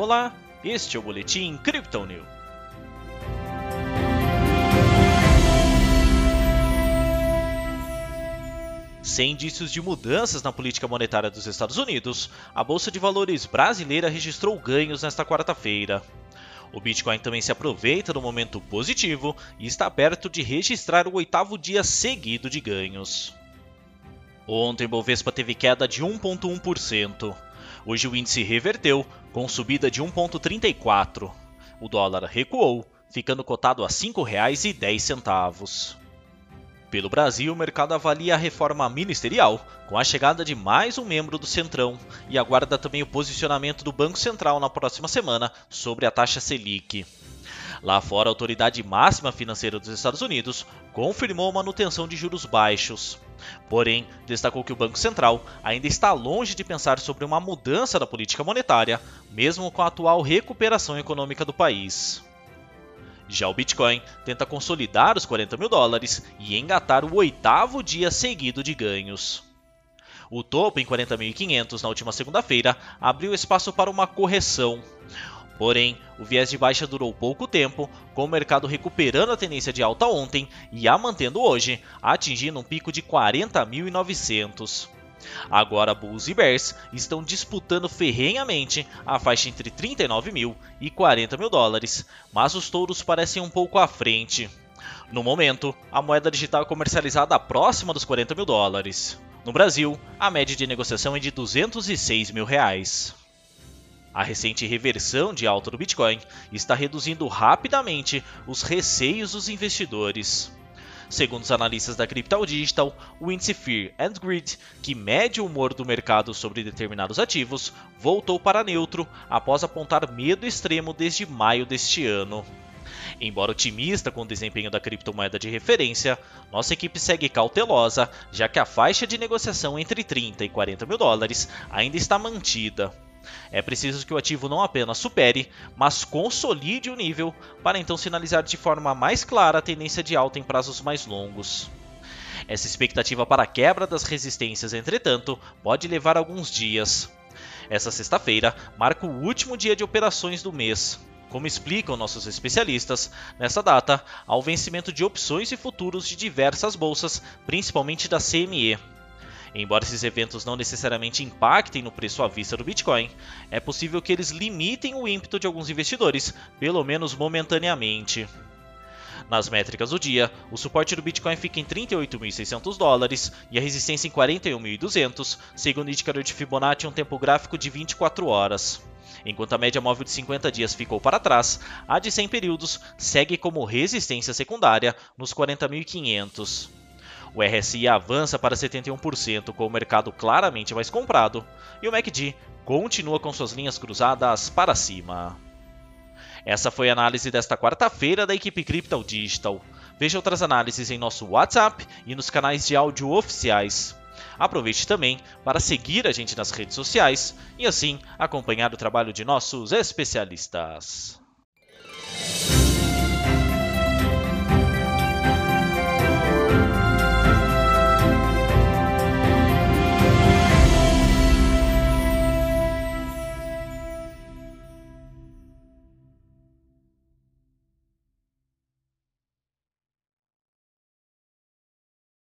Olá, este é o Boletim Crypto News. Sem indícios de mudanças na política monetária dos Estados Unidos, a Bolsa de Valores brasileira registrou ganhos nesta quarta-feira. O Bitcoin também se aproveita do momento positivo e está perto de registrar o oitavo dia seguido de ganhos. Ontem Bovespa teve queda de 1,1%. Hoje o índice reverteu, com subida de 1,34. O dólar recuou, ficando cotado a R$ 5,10. Pelo Brasil, o mercado avalia a reforma ministerial, com a chegada de mais um membro do Centrão, e aguarda também o posicionamento do Banco Central na próxima semana sobre a taxa Selic. Lá fora, a autoridade máxima financeira dos Estados Unidos confirmou a manutenção de juros baixos. Porém, destacou que o Banco Central ainda está longe de pensar sobre uma mudança da política monetária, mesmo com a atual recuperação econômica do país. Já o Bitcoin tenta consolidar os 40 mil dólares e engatar o oitavo dia seguido de ganhos. O topo em 40.500 na última segunda-feira abriu espaço para uma correção. Porém, o viés de baixa durou pouco tempo, com o mercado recuperando a tendência de alta ontem e a mantendo hoje, atingindo um pico de 40.900. Agora Bulls e Bears estão disputando ferrenhamente a faixa entre 39 mil e 40 mil dólares, mas os touros parecem um pouco à frente. No momento, a moeda digital é comercializada próxima dos 40 mil dólares. No Brasil, a média de negociação é de 206 mil reais. A recente reversão de alta do Bitcoin está reduzindo rapidamente os receios dos investidores. Segundo os analistas da Crypto Digital, o índice Fear and Greed, que mede o humor do mercado sobre determinados ativos, voltou para neutro após apontar medo extremo desde maio deste ano. Embora otimista com o desempenho da criptomoeda de referência, nossa equipe segue cautelosa, já que a faixa de negociação entre 30 e 40 mil dólares ainda está mantida. É preciso que o ativo não apenas supere, mas consolide o nível para então sinalizar de forma mais clara a tendência de alta em prazos mais longos. Essa expectativa para a quebra das resistências, entretanto, pode levar alguns dias. Essa sexta-feira marca o último dia de operações do mês. Como explicam nossos especialistas, nessa data há o vencimento de opções e futuros de diversas bolsas, principalmente da CME. Embora esses eventos não necessariamente impactem no preço à vista do Bitcoin, é possível que eles limitem o ímpeto de alguns investidores, pelo menos momentaneamente. Nas métricas do dia, o suporte do Bitcoin fica em 38.600 dólares e a resistência em 41.200, segundo o indicador de Fibonacci em um tempo gráfico de 24 horas. Enquanto a média móvel de 50 dias ficou para trás, a de 100 períodos segue como resistência secundária nos 40.500. O RSI avança para 71%, com o mercado claramente mais comprado, e o MACD continua com suas linhas cruzadas para cima. Essa foi a análise desta quarta-feira da equipe Crypto Digital. Veja outras análises em nosso WhatsApp e nos canais de áudio oficiais. Aproveite também para seguir a gente nas redes sociais e assim acompanhar o trabalho de nossos especialistas.